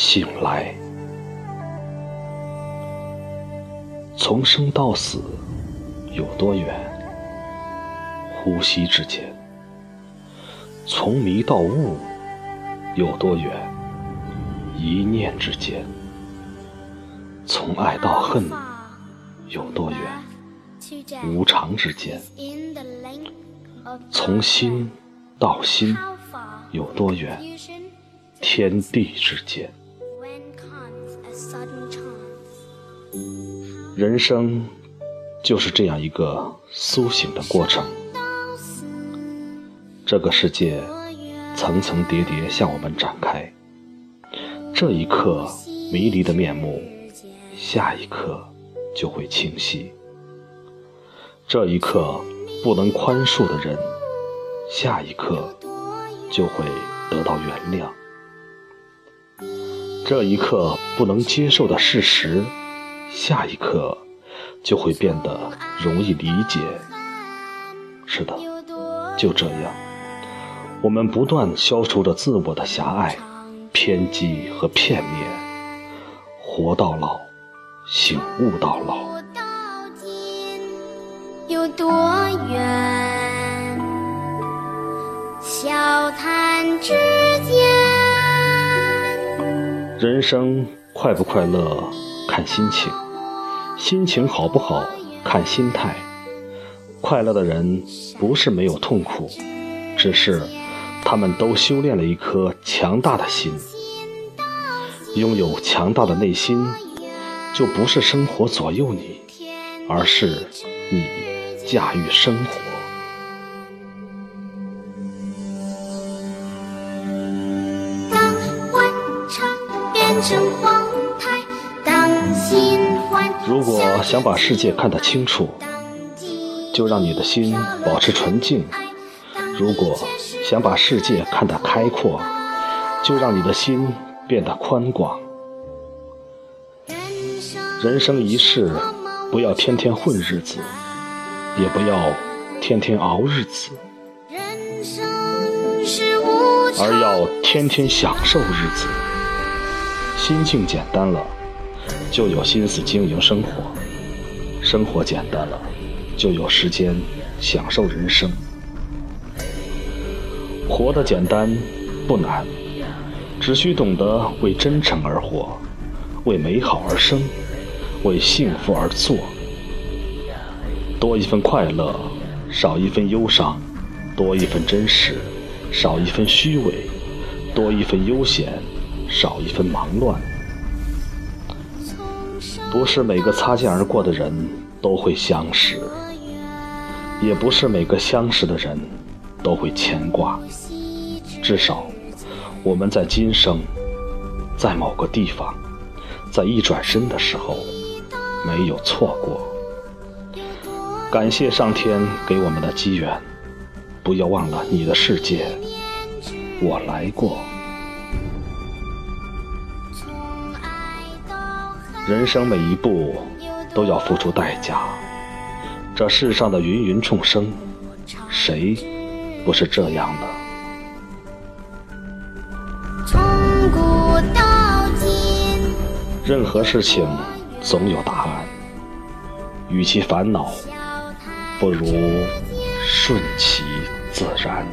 醒来。从生到死有多远？呼吸之间。从迷到悟有多远？一念之间。从爱到恨有多远？无常之间。从心到心有多远？天地之间。人生就是这样一个苏醒的过程。这个世界层层叠叠向我们展开，这一刻迷离的面目，下一刻就会清晰；这一刻不能宽恕的人，下一刻就会得到原谅；这一刻不能接受的事实。下一刻就会变得容易理解。是的，就这样，我们不断消除着自我的狭隘、偏激和片面，活到老，醒悟到老。有多远？笑谈之人生快不快乐？看心情，心情好不好看心态。快乐的人不是没有痛苦，只是他们都修炼了一颗强大的心。拥有强大的内心，就不是生活左右你，而是你驾驭生活。如果想把世界看得清楚，就让你的心保持纯净；如果想把世界看得开阔，就让你的心变得宽广。人生一世，不要天天混日子，也不要天天熬日子，而要天天享受日子。心境简单了。就有心思经营生活，生活简单了，就有时间享受人生。活得简单不难，只需懂得为真诚而活，为美好而生，为幸福而做。多一份快乐，少一份忧伤；多一份真实，少一份虚伪；多一份悠闲，少一份忙乱。不是每个擦肩而过的人都会相识，也不是每个相识的人都会牵挂。至少，我们在今生，在某个地方，在一转身的时候，没有错过。感谢上天给我们的机缘，不要忘了你的世界，我来过。人生每一步都要付出代价，这世上的芸芸众生，谁不是这样的？从古到今，任何事情总有答案，与其烦恼，不如顺其自然。